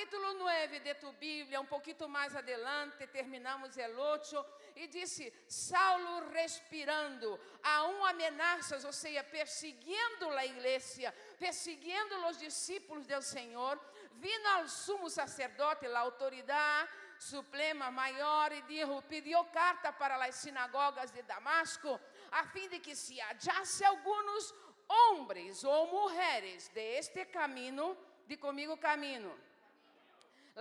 capítulo 9 de tu Bíblia, um pouquinho mais adelante, terminamos el 8, e disse: Saulo respirando, a um ameaças, ou seja, perseguindo a igreja, perseguindo os discípulos do Senhor, vino ao sumo sacerdote, a autoridade suprema maior, e dijo, pediu carta para as sinagogas de Damasco, a fim de que se hallasse alguns homens ou mulheres de este caminho, de comigo caminho.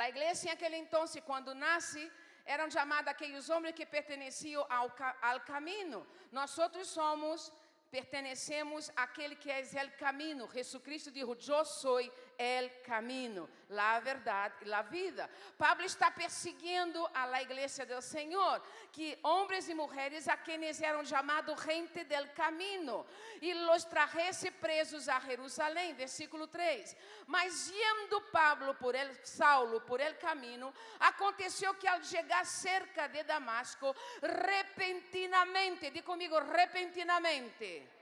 A igreja em aquele entonces, quando nasce, eram chamados aqueles homens que pertenciam ao, ao caminho. Nós somos pertenecemos àquele que é o caminho. Jesus Cristo disse: Eu sou o caminho, a verdade e a vida. Pablo está perseguindo a la igreja do Senhor, que homens e mulheres a quienes eram chamados gente del caminho, e los trajese presos a Jerusalém. Versículo 3. Mas indo Pablo por el, Saulo por el caminho, aconteceu que ao chegar cerca de Damasco, repentinamente, diga comigo, repentinamente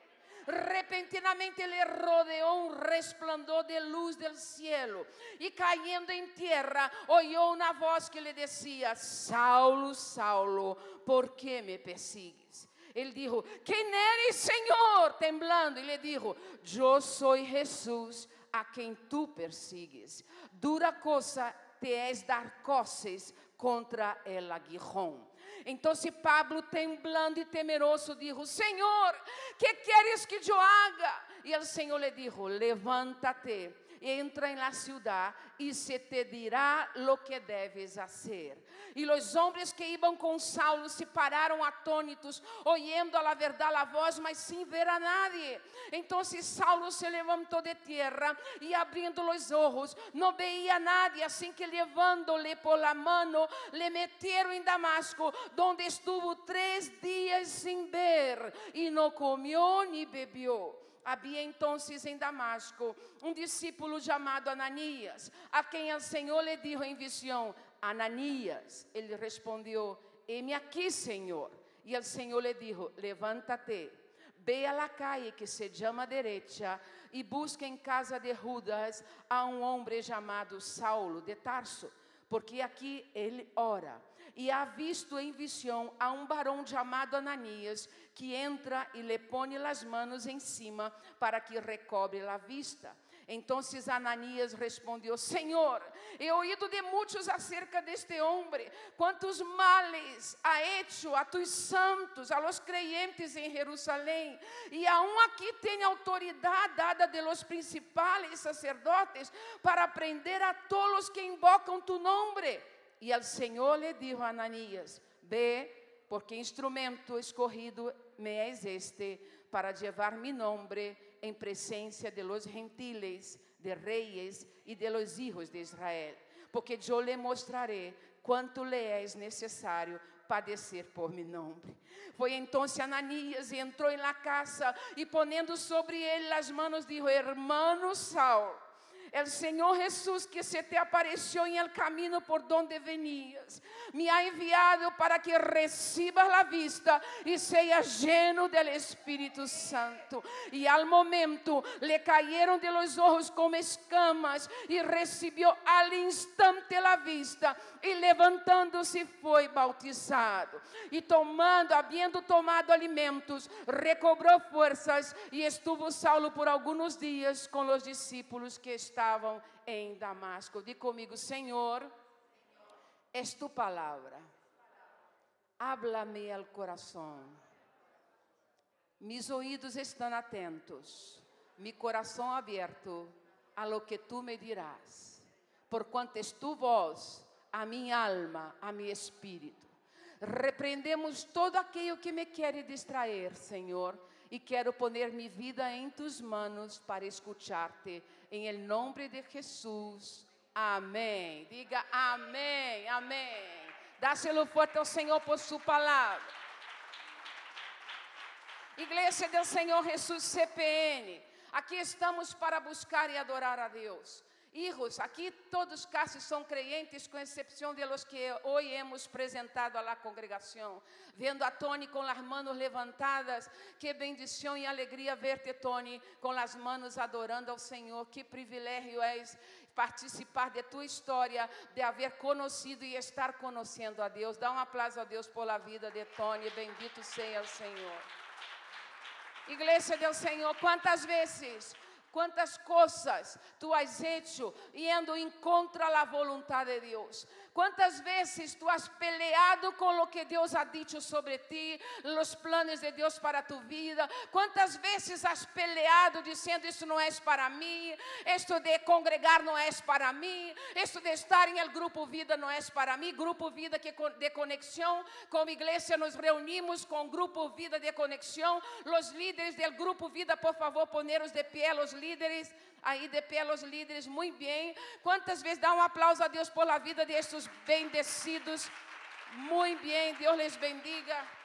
repentinamente le rodeó un resplandor de luz del cielo y cayendo en tierra oyó una voz que le decía, Saulo, Saulo, ¿por qué me persigues? Ele dijo, ¿quién eres, Senhor? Temblando, e le dijo, yo soy Jesús a quem tu persigues. Dura cosa te es dar coces contra el aguijón. Então Pablo, temblando e temeroso, dijo: Senhor, que queres que eu haga? E o Senhor le dijo: Levántate entra en la ciudad y se te dirá lo que debes hacer. Y los hombres que iban con Saulo se pararon atónitos, oyendo a la verdad la voz, mas sin ver a nadie. Entonces Saulo se levantó de tierra y abriendo los ojos, no veía a nadie, así que levándole por la mano, le metieron en Damasco, donde estuvo tres días sin ver y no comió ni bebió. Havia então em Damasco um discípulo chamado Ananias, a quem o Senhor lhe disse em visão: Ananias. Ele respondeu: Eme aqui, Senhor. E o Senhor lhe disse: Levanta-te, ve a la calle que se chama derecha e busca em casa de Judas a um homem chamado Saulo de Tarso porque aqui ele ora. E há visto em visão a um varão chamado Ananias, que entra e lhe põe as mãos em cima para que recobre a vista. Então Ananias respondeu: Senhor, he oído de muitos acerca deste homem, quantos males ha hecho a tus santos, a los creyentes em Jerusalém, e aún aqui tem autoridade dada de los principales sacerdotes para prender a todos que invocam tu nome. E o Senhor lhe disse a Ananias: Ve, porque instrumento escorrido me és este para llevar mi nombre en presencia de los gentiles, de reyes y de los hijos de Israel. Porque yo le mostraré quanto lhe é necessário padecer por meu nome. Foi então Ananias e entrou em la casa e ponendo sobre ele as mãos, dijo: Hermano Saul, El Señor Jesús que se te apareció en el camino por donde venías, me ha enviado para que recibas la vista y seas lleno del Espíritu Santo. Y al momento le cayeron de los ojos como escamas y recibió al instante la vista y levantándose fue bautizado. Y tomando, habiendo tomado alimentos, recobró fuerzas y estuvo Saulo por algunos días con los discípulos que estaban estavam em Damasco. Diga comigo, Senhor, es tu palavra. Háblame al coração. Mis ouídos estão atentos, mi coração aberto a lo que tu me dirás. Por quanto es tu voz, a minha alma, a meu espírito. Repreendemos todo aquilo que me quer distrair, Senhor e quero poner minha vida em tus manos para escuchar-te. Em el nome de Jesus. Amém. Diga amém, amém. Dá-se-lo forte ao Senhor por sua palavra. Igreja do Senhor Jesus CPN. Aqui estamos para buscar e adorar a Deus. Hijos, aqui todos casi são creyentes, com exceção de los que hoje hemos presentado a la. Vendo a Tony com as manos levantadas, que bendição e alegria verte, Tony, com as manos adorando ao Senhor. Que privilégio és participar de tua história, de haver conhecido e estar conhecendo a Deus. Dá um aplauso a Deus pela vida de Tony. Bendito seja o Senhor. Igreja do Senhor, quantas vezes quantas coisas tu has hecho indo em contra a vontade de Deus. Quantas vezes tu has peleado com o que Deus ha dicho sobre ti, os planos de Deus para tu vida. Quantas vezes has peleado dizendo isso não é para mim, isto de congregar não é para mim, isto de estar em el grupo vida não é para mim. Grupo vida que de conexão, como igreja nos reunimos com grupo vida de conexão. Os líderes do grupo vida, por favor, poneros de pé, os líderes aí de pé os líderes, muito bem. Quantas vezes dá um aplauso a Deus por a vida destes bendecidos? Muito bem, Deus les bendiga.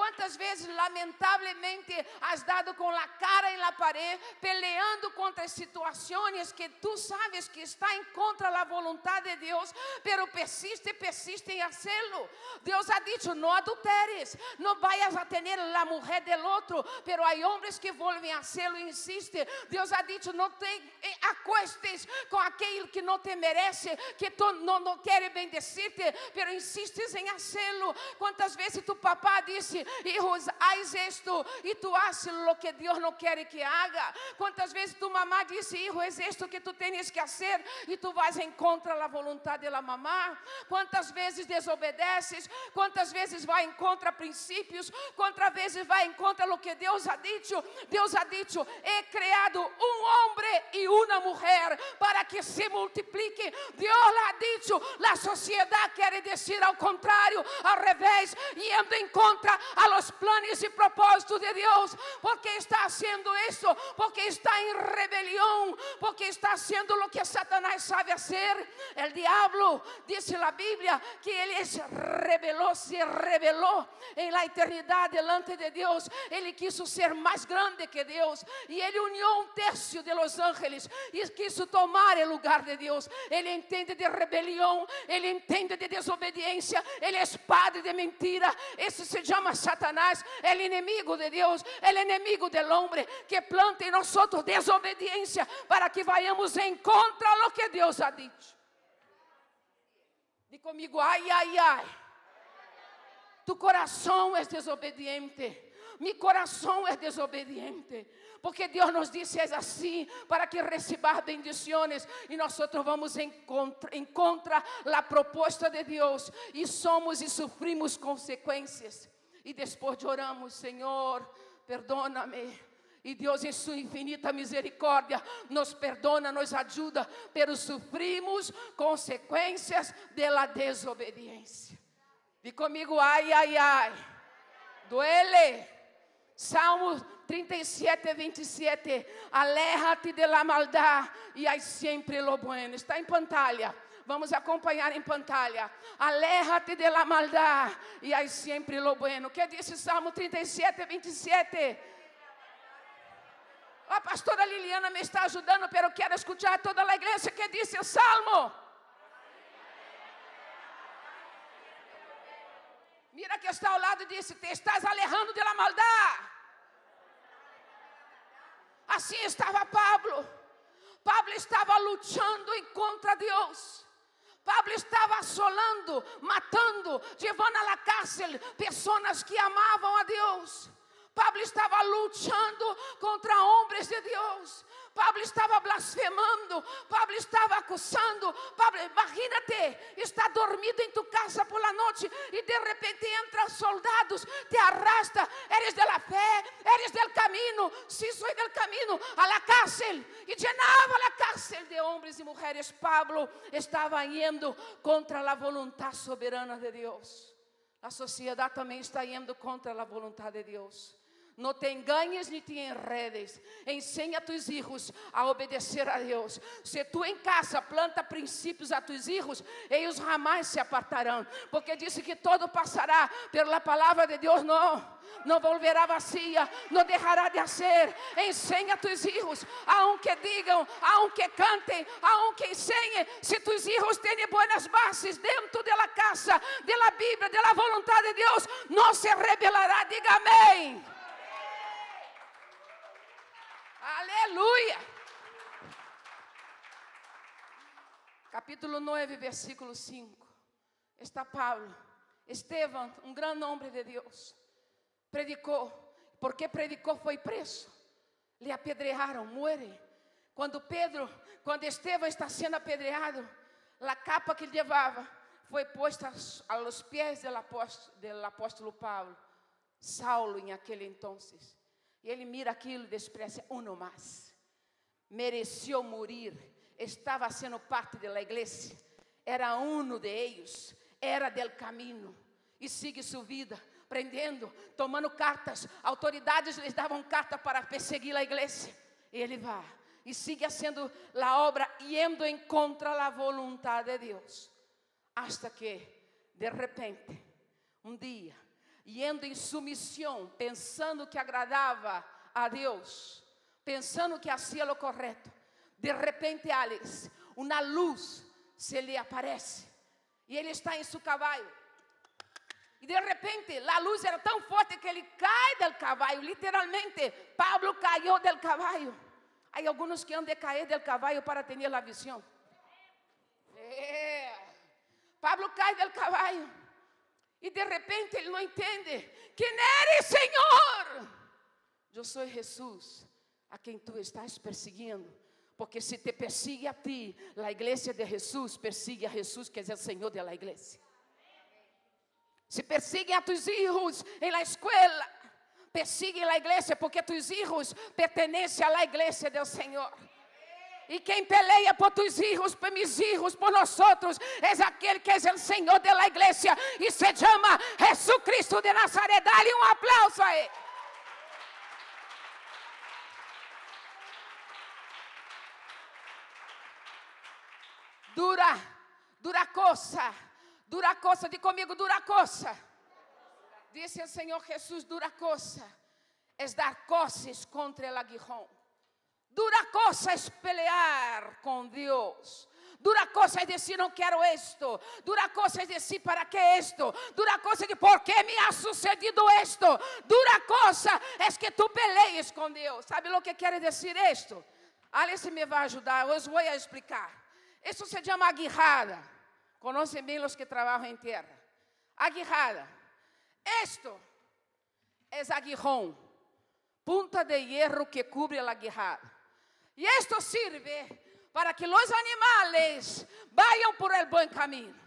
Quantas vezes, lamentavelmente, has dado com a cara em la pared, peleando contra situações que tu sabes que está em contra da vontade de Deus, pero persiste, persiste em hacerlo. Deus ha dicho: não adulteres, não vayas a tener la mujer del outro, pero há homens que volvem a hacerlo e insiste. Deus ha dicho: não te eh, acuestes com aquele que não te merece, que tu não, não quer bendecir-te, pero insistes em hacerlo. Quantas vezes tu papá disse: hijos, haz esto y tú haces lo que Dios no quiere que haga. ¿Cuántas veces tu mamá dice, hijo, es esto que tú tienes que hacer y tú vas en contra de la voluntad de la mamá? ¿Cuántas veces desobedeces? ¿Cuántas veces va en contra principios? ¿Cuántas veces va en contra lo que Dios ha dicho? Dios ha dicho, he creado un hombre y una mujer para que se multiplique. Dios ha dicho, la sociedad quiere decir al contrario, al revés, yendo en contra a los planes y propósitos de Dios, porque está haciendo eso, porque está en rebelión, porque está haciendo lo que Satanás sabe hacer. El diablo, dice la Biblia, que él es rebeló, se rebeló en la eternidad delante de Dios. Él quiso ser más grande que Dios y él unió un tercio de los ángeles y quiso tomar el lugar de Dios. Él entiende de rebelión, él entiende de desobediencia, él es padre de mentira. Eso se llama Satanás, el enemigo de Dios, el enemigo del hombre, que planta en nosotros desobediencia para que vayamos en contra de lo que Dios ha dicho. Diga comigo, ai, ai, ai. Tu coração é desobediente. Mi coração é desobediente. Porque Deus nos disse é assim, para que receber bendições. E nós vamos em contra, em contra a proposta de Deus. E somos e sofrimos consequências. E depois oramos, Senhor, perdona-me. E Deus, em Sua infinita misericórdia, nos perdona, nos ajuda, pero sofrimos consequências da desobediência. E comigo, ai, ai, ai, duele. Salmo 37, 27. Aléjate de la maldad e hay sempre lo bueno. Está em pantalla. Vamos acompanhar em pantalla. Aléjate de la maldad e hay sempre lo bueno. Que disse Salmo 37, 27? A pastora Liliana me está ajudando, pero quero escuchar toda a igreja que disse o Salmo. Mira que está ao lado e disse: Te estás alejando de la maldad. Assim estava Pablo. Pablo estava lutando em contra Deus. Pablo estava assolando, matando, levando à cárcel pessoas que amavam a Deus. Pablo estava lutando contra homens de Deus. Pablo estava blasfemando, Pablo estava acusando. Pablo, imagínate, está dormido em tu casa por la noite e de repente entram soldados, te arrasta, eres de la fé, eres del camino, sí soy del camino, a la cárcel. E llenava a cárcel de homens e mulheres. Pablo estava indo contra a vontade soberana de Deus. A sociedade também está indo contra a vontade de Deus. Não te enganes nem te enredes. Ensina a tus hijos a obedecer a Deus. Se tu em casa planta princípios a tus hijos, eles jamais se apartarão. Porque disse que todo passará, pela palavra de Deus não. Não volverá vazia, não deixará de hacer. Ensina a tus hijos, aunque digam, aunque cantem, aunque enseñen. Se tus hijos têm boas bases dentro da casa, da Bíblia, da vontade de Deus, não se rebelará. Diga amém. Aleluia! capítulo 9, versículo 5. Está Pablo, Esteban, um grande homem de Deus, predicou, porque predicou foi preso, lhe apedrearam, muere. Quando Pedro, quando Esteban está sendo apedreado, a capa que ele levava foi posta aos pés do apóstolo, do apóstolo Paulo, Saulo em aquele entonces. E ele mira aquilo e despreza, uno mais. Mereceu morrer, estava sendo parte da igreja, era uno de eles, era del caminho, e sigue sua vida, prendendo, tomando cartas. Autoridades lhes davam carta para perseguir a igreja. E ele vai e sigue fazendo a obra, indo em contra a vontade de Deus. Hasta que, de repente, um dia, indo em submissão, pensando que agradava a Deus, pensando que hacía o correto, de repente, Alex, uma luz se lhe aparece e ele está em seu cavalo. E de repente, a luz era tão forte que ele cai del cavalo, literalmente, Pablo caiu del cavalo. Há alguns que han de cair del cavalo para ter a visão. É. Pablo cai del cavalo. E de repente ele não entende. Quem eres, Senhor? Eu sou Jesus, a quem tu estás perseguindo. Porque se te persigue a ti, a igreja de Jesus persigue a Jesus, que é o Senhor da igreja. Se persiguen a tus hijos em la escuela, persiguen a igreja, porque tus hijos pertenecem à igreja do Senhor. E quem peleia por tus hijos, por mis hijos, por nós outros, é aquele que é o Senhor da igreja e se chama Jesus Cristo de Nazaré. Dá-lhe um aplauso a ele. Dura, dura coisa, dura coisa, de comigo, dura coisa. Disse o Senhor Jesus, dura coisa, é dar coces contra o aguijón. Dura cosa es pelear con Dios. Dura cosa es decir, no quiero esto. Dura cosa es decir, ¿para qué esto? Dura cosa es ¿por qué me ha sucedido esto? Dura cosa es que tú pelees con Dios. ¿Sabe lo que quiere decir esto? Alice me va a ayudar, os voy a explicar. Esto se llama aguijada. Conocen bien los que trabajan en tierra. Aguijada. Esto es aguijón. Punta de hierro que cubre la aguijada. E isto sirve para que os animais vayam por el buen camino.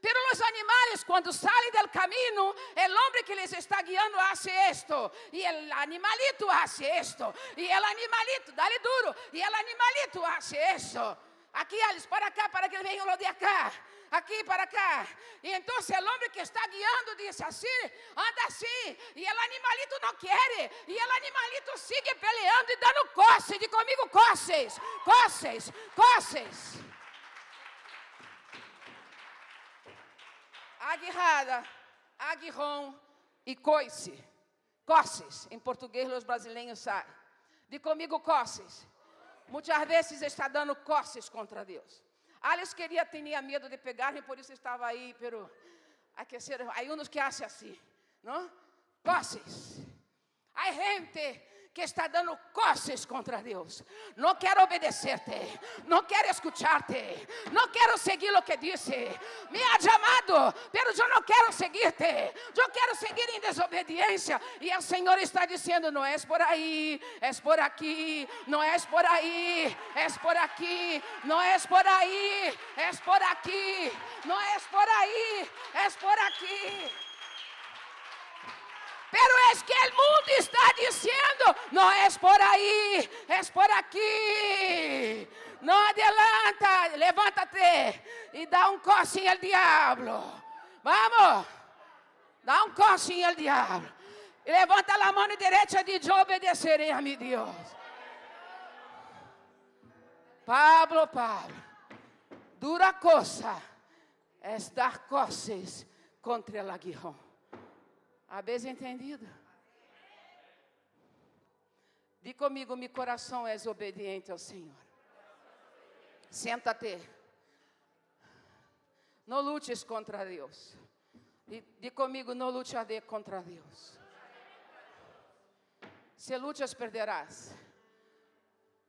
Pero os animais, quando saem del camino, o homem que les está guiando hace esto, e o animalito hace esto, e o animalito, dale duro, e o animalito hace esto. Aqui, Alice, para cá, para que venham lo de acá aqui para cá. E então o homem que está guiando disse assim: anda assim. E o animalito não quer. E o animalito sigue peleando e dando coces. De comigo, coces, coces, coces. Aguirrada, aguirrão e coice. Coces. Em português, os brasileiros sabem. De comigo, coces. Muitas vezes está dando coces contra Deus. Alice queria, tinha medo de pegar-me, por isso estava aí, pero aquecer. Hay unos que hacen assim, não? Coces. Há gente que está dando coces contra Deus. Não quero obedecer-te, não quero escuchar-te, não quero seguir o que disse. Me ha chamado, mas eu não quero seguir-te. Eu quero seguir em desobediência. E o Senhor está dizendo: não é por aí, é por aqui, não é por aí, é por aqui, não é por aí, é por aqui, não é por aí, é por aqui. Pero es que el mundo está diciendo, no es por ahí, es por aquí. No adelanta, levántate y da un cosin al diablo. Vamos, da un cosin al diablo. Y levanta la mano derecha y dice, yo obedeceré a mi Dios. Pablo, Pablo, dura cosa es dar cosas contra el aguijón. Habéis entendido? Diga comigo, meu coração és obediente ao Senhor. Senta-te. Não lutes contra Deus. Diga comigo, não lute a de contra Deus. Se lutas, perderás.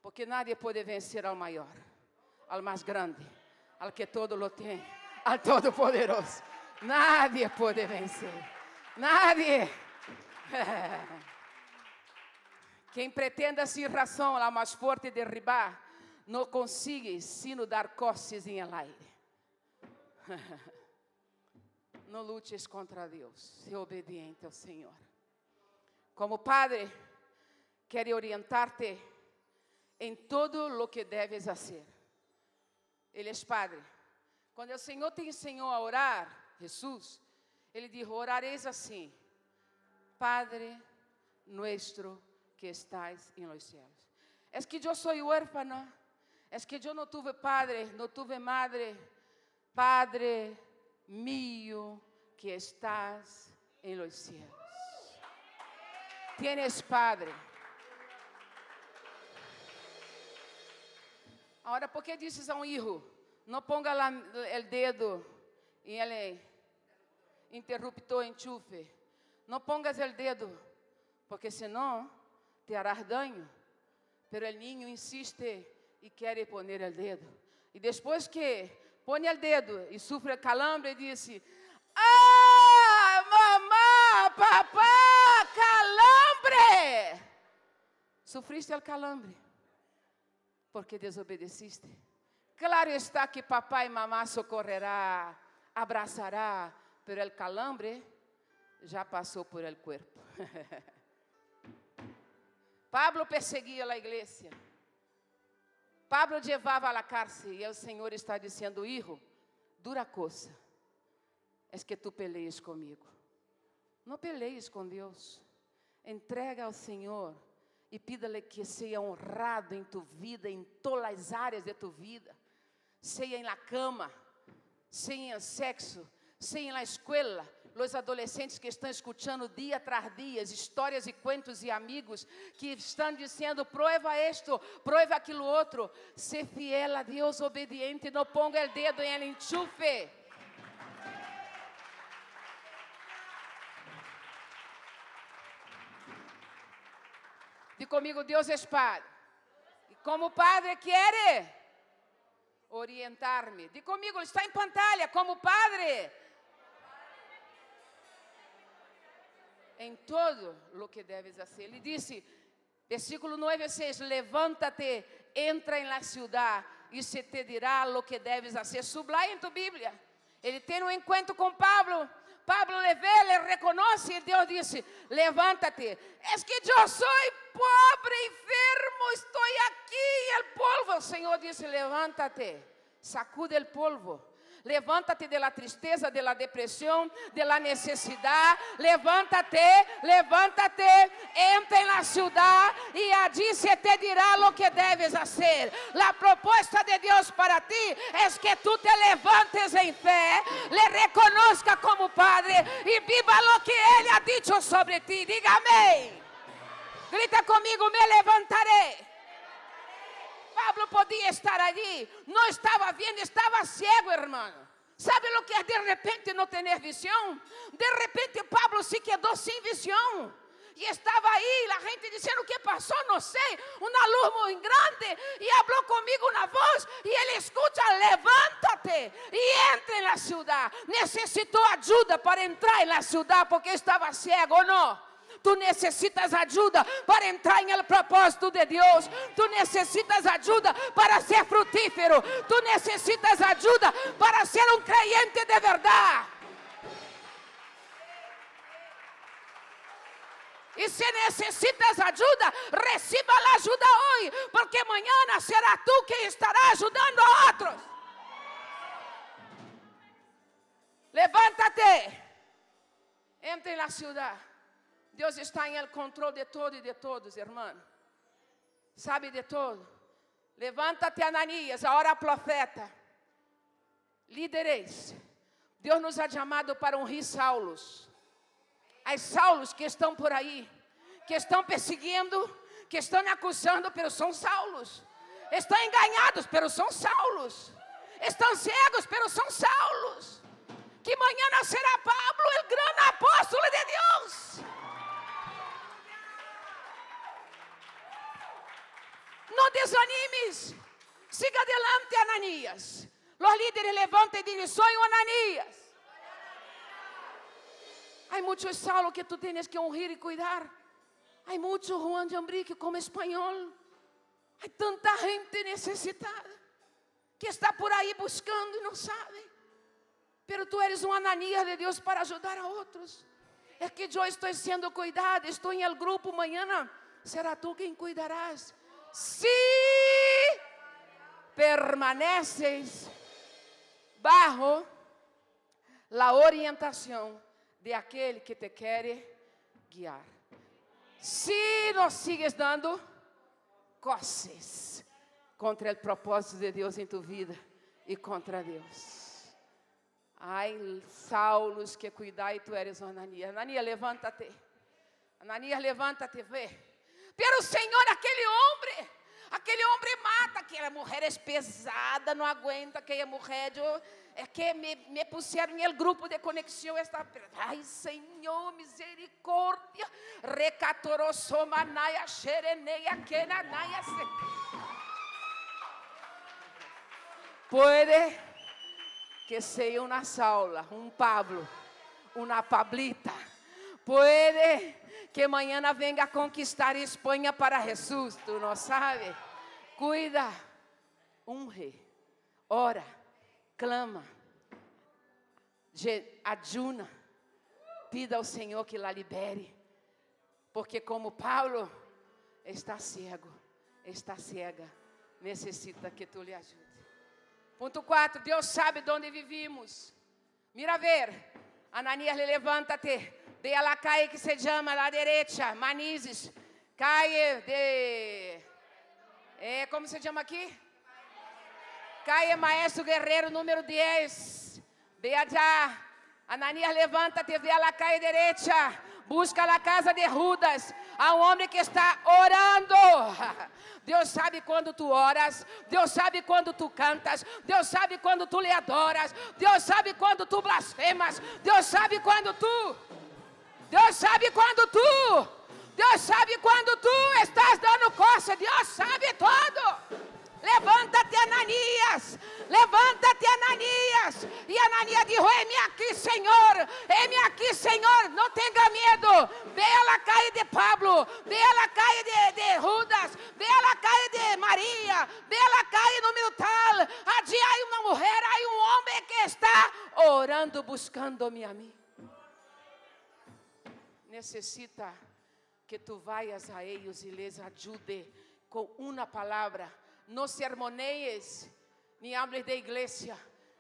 Porque nadie pode vencer ao maior, ao mais grande, Al que todo lo tem, al Todo-Poderoso. Nadie pode vencer. Nadie. Quem pretenda sem razão a mais forte derribar, não consiga sino dar coces em aire. Não lutes contra Deus, seja obediente ao Senhor. Como Padre, quero orientar-te em todo o que deves fazer. Ele é Padre. Quando o Senhor te ensinou a orar, Jesus, Ele disse: Orareis assim, Padre nuestro que estás em los cielos. Es que eu sou huérfana, es que eu não tuve padre, não tuve madre. Padre mío que estás en los cielos. Tienes Padre. Agora, por que dizes a um hijo, não ponga lá o dedo em ele interruptor enchufe? Não pongas o dedo, porque senão te harás daño. Pero el niño insiste e quer poner o dedo. E depois que põe o dedo e sofre calambre, disse: Ah, mamá, papá, calambre. Sufriste o calambre porque desobedeciste. Claro está que papai e mamá socorrerá, abraçará, pero el calambre já passou por el cuerpo. Pablo perseguia a igreja. Pablo levava a la cárcel e o Senhor está dizendo: Hijo, dura coisa, é que tu peleias comigo. Não peleies com Deus. Entrega ao Senhor e pida-lhe que seja honrado em tu vida, em todas as áreas de tu vida. Seja em la cama, seja em sexo, seja na escola, os adolescentes que estão escutando dia tras dia histórias e contos e amigos que estão dizendo: prova isto, prova aquilo outro. Ser fiel a Deus, obediente, não ponga o dedo em el enchufe. Diz comigo: Deus é Padre. E como Padre, quer orientar-me. Diz comigo: está em pantalla. Como Padre em todo o que deves fazer. Ele disse, versículo 9 a 6, levanta-te, entra em la ciudad e se te dirá lo que deves fazer. Sublime em tu Bíblia. Ele tem um encontro com Pablo. Pablo le ve, le reconoce e Deus disse: Levanta-te. Es que eu sou pobre, enfermo, estou aqui. E o polvo, o Senhor disse: Levanta-te, sacude o polvo Levanta-te de la tristeza, de la depressão, de la necesidade. Levanta-te, levanta-te, entra na cidade e allí se te dirá lo que debes hacer. La propuesta de Deus para ti es que tú te levantes em fé, le reconozca como Padre e viva que Ele ha dicho sobre ti. Diga amém. Grita comigo, me levantaré. Pablo podia estar ali, não estava vendo, estava cego, irmão. Sabe o que é de repente não ter visão? De repente Pablo se quedou sem visão. E estava aí, a gente dizendo o que passou, não sei, uma luz muito grande, e falou comigo na voz, e ele escuta, levanta-te e entre na cidade. Necessitou ajuda para entrar na cidade, porque estava cego ou não? Tu necessitas ajuda para entrar em propósito de Deus. Tu necessitas ajuda para ser frutífero. Tu necessitas ajuda para ser um creyente de verdade. E se necessitas ajuda, receba a ajuda hoje, porque amanhã será tu que estará ajudando a outros. Levanta-te, entre na cidade. Deus está em controle de todo e de todos, irmão. Sabe de todo. Levanta-te, Ananias, a hora profeta. Líderes, Deus nos ha chamado para ungir Saulos. As Saulos que estão por aí, que estão perseguindo, que estão acusando, pero são Saulos. Estão enganados, pero são Saulos. Estão cegos, pero são Saulos. Que amanhã nascerá Pablo, o grande apóstolo de Deus. Não desanimes. Siga adelante, Ananias. Los líderes levantam e dizem: Soy un Ananías. Há muitos Saulo que tu tens que honrar e cuidar. Há muito Juan de Ambrique como espanhol. Há tanta gente necessitada que está por aí buscando e não sabe. Pero tu eres um Ananias de Deus para ajudar a outros. É que eu estou sendo cuidado, estou em el grupo mañana. Será tu quem cuidarás? Se permaneces bajo la orientação de aquele que te quer guiar. Se não sigues dando coces contra o propósito de Deus em tu vida e contra Deus. Ai, Saulos que cuidar e tu eres Ananias. Ananias, levanta-te. Ananias, levanta-te, vê. Pero Senhor, aquele homem, aquele homem mata, aquela mulher é pesada, não aguenta, aquela mulher, eu, é que me, me puseram no grupo de conexão, esta, ai Senhor, misericórdia, recatorosomanaia, xereneia, kenanaia, Puede que sea una Saula, un Pablo, una Pablita. Puede que mañana venga a conquistar Espanha para Jesus, tu não sabe. Cuida, unge, ora, clama, adjuna, pida ao Senhor que la libere, porque como Paulo está cego, está cega, necessita que tu lhe ajude. Ponto 4, Deus sabe de onde vivimos. Mira ver, Ananias, levanta-te. De a la calle que se chama la derecha, Manizes. Calle de. É, como se chama aqui? Calle Maestro Guerreiro, número 10. Ve allá. Ananias, levanta-te, ve a calle derecha. Busca a casa de Rudas. Há um homem que está orando. Deus sabe quando tu oras, Deus sabe quando tu cantas, Deus sabe quando tu lhe adoras, Deus sabe quando tu blasfemas, Deus sabe quando tu, Deus sabe quando tu, Deus sabe quando tu estás dando coça, Deus sabe todo. Levanta-te, Ananias. Levanta-te, Ananias. E Ananias dijo: Heme aqui, Senhor. Heme aqui, Senhor. Não tenha medo. Ve a la calle de Pablo. Ve a la calle de, de Judas. Ve a la calle de Maria. Ve a la calle número tal. Allí há uma mulher, há um homem que está orando, buscando-me a mim. Necessita que tu vayas a eles e les ajude com uma palavra no sermonees ni hables de iglesia,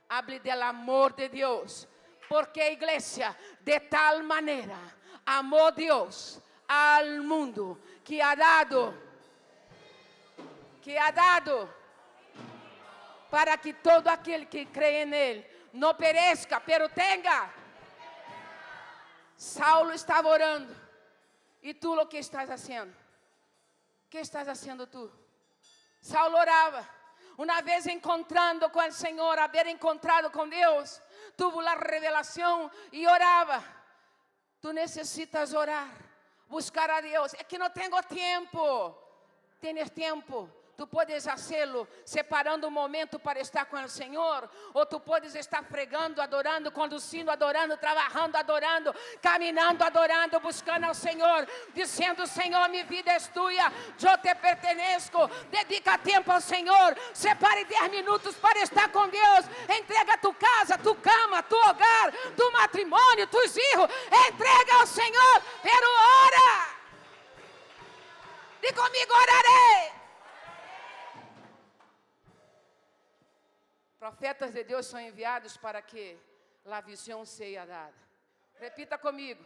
hable del amor de Dios. Porque iglesia, de tal manera amó Dios al mundo que ha dado, que ha dado para que todo aquel que cree en él no perezca, pero tenga. Saulo estava orando. E tu o que estás haciendo? que estás haciendo tú? Saulo orava. Uma vez encontrando com o Senhor, haver encontrado com Deus, tuvo a revelação e orava. Tu necessitas orar, buscar a Deus. É que não tenho tempo. Tienes tempo Tu podes fazê-lo separando um momento para estar com o Senhor, ou tu podes estar pregando, adorando, conduzindo, adorando, trabalhando, adorando, caminhando, adorando, buscando ao Senhor, dizendo: Senhor, minha vida é tua, eu te pertenço. Dedica tempo ao Senhor, separe 10 minutos para estar com Deus. Entrega tu casa, tu cama, tu hogar, tu matrimônio, tus filhos. Entrega ao Senhor, pero ora. Diga comigo, orarei. Profetas de Deus são enviados para que a visão seja dada. Repita comigo.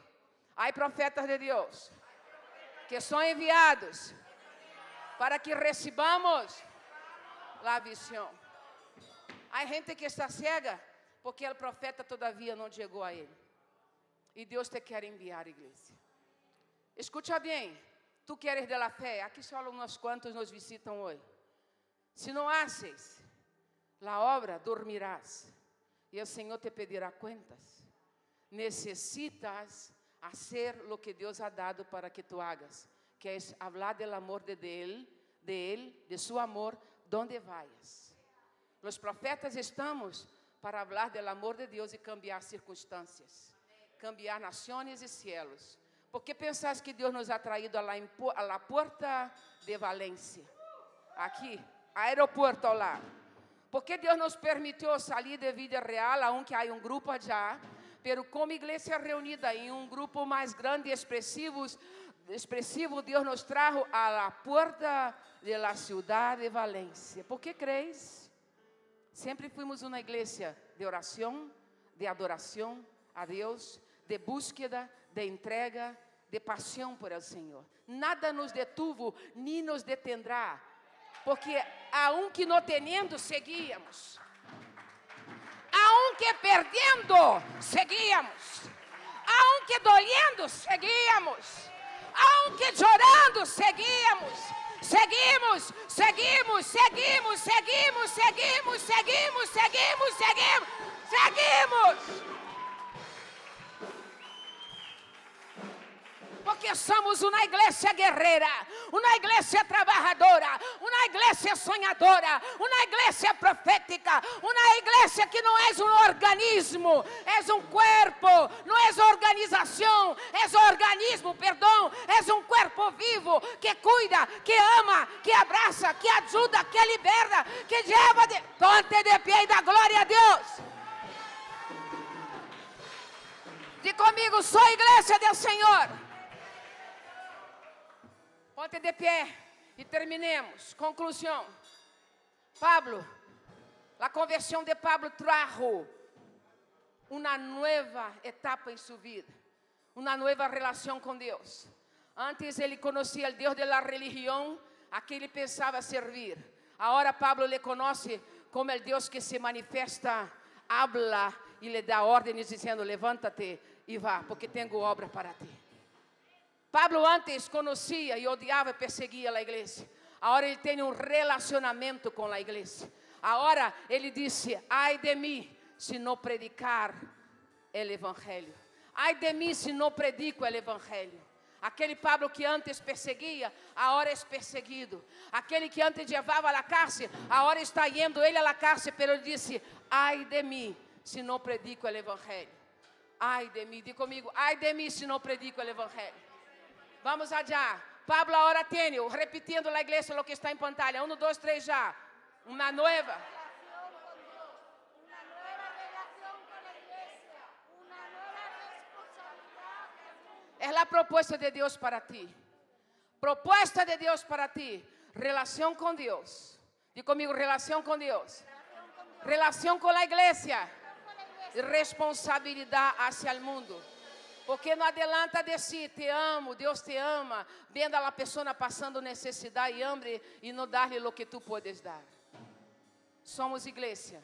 Há profetas de Deus que são enviados para que recebamos a visão. Há gente que está cega porque o profeta todavia não chegou a ele. E Deus te quer enviar, igreja. Escucha bem. Tu queres de la fé? Aqui só uns quantos nos visitam hoje. Se não haces, la obra dormirás e o Senhor te pedirá cuentas. Necesitas hacer lo que Deus ha dado para que tu hagas, que es hablar del amor de Él, de Él, de su amor, donde vayas. Os profetas estamos para falar do amor de Deus e cambiar circunstâncias, cambiar nações e cielos. ¿Por que pensas que Deus nos ha traído a la, a la puerta de Valência? Aqui, aeroporto ao lado. ¿Por que Deus nos permitiu sair de vida real, aunque há um grupo allá? Pero como igreja reunida em um grupo mais grande e expressivo, expressivo, Deus nos trajo a la puerta de la ciudad de Valência. ¿Por que crees? Sempre fomos uma igreja de oração, de adoração a Deus, de búsqueda, de entrega, de paixão por el Senhor. Nada nos detuvo, nem nos detendrá, porque aunque não teniendo, seguíamos. Aunque perdendo, seguíamos. Aunque dolendo, seguíamos. Aunque chorando, seguíamos. Seguimos, seguimos, seguimos, seguimos, seguimos, seguimos, seguimos, seguimos, seguimos. Porque somos uma igreja guerreira, uma igreja trabalhadora, uma igreja sonhadora, uma igreja profética, uma igreja que não é um organismo, é um corpo, não é organização, é organismo, perdão, é um corpo vivo que cuida, que ama, que abraça, que ajuda, que liberta, que leva de. Ponte de pé e dá glória a Deus. Diga comigo, sou igreja do Senhor. Ponte de pé e terminemos. Conclusão. Pablo, a conversão de Pablo trajo uma nova etapa em sua vida, uma nova relação com Deus. Antes ele conhecia o Deus da religião a que ele pensava servir. Agora Pablo le conhece como o Deus que se manifesta, habla e lhe dá ordens dizendo: levanta-te e vá, porque tenho obra para ti. Pablo antes conhecia e odiava e perseguia a igreja. Agora ele tem um relacionamento com a igreja. Agora ele disse: Ai de mim, se não predicar o evangelho. Ai de mim, se não predico o evangelho. Aquele Pablo que antes perseguia, agora é perseguido. Aquele que antes levava à cárcel, agora está indo ele à cárcel, pero ele disse: Ai de mim, se não predico o evangelho. Ai de mim, diga comigo: Ai de mim, se não predico o evangelho. Vamos allá. Pablo ahora tiene, repitiendo la iglesia lo que está en pantalla. Uno, dos, tres ya. Una nueva. Es la propuesta de Dios para ti. Propuesta de Dios para ti. Relación con Dios. Digo conmigo, relación con Dios. Relación con la iglesia. Responsabilidad hacia el mundo. Porque não adelanta decir te amo, Deus te ama, vendo a pessoa passando necessidade e hambre e não dar-lhe o que tu podes dar. Somos igreja.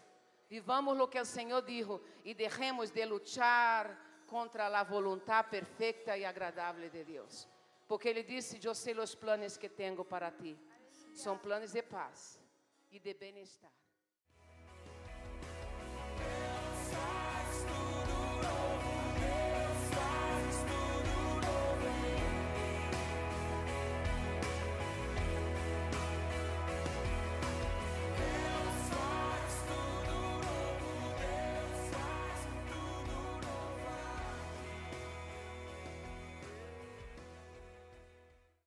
Vivamos o que o Senhor dijo e deixemos de lutar contra a voluntade perfeita e agradável de Deus. Porque Ele disse: Eu sei os planos que tenho para ti. São planos de paz e de bem-estar.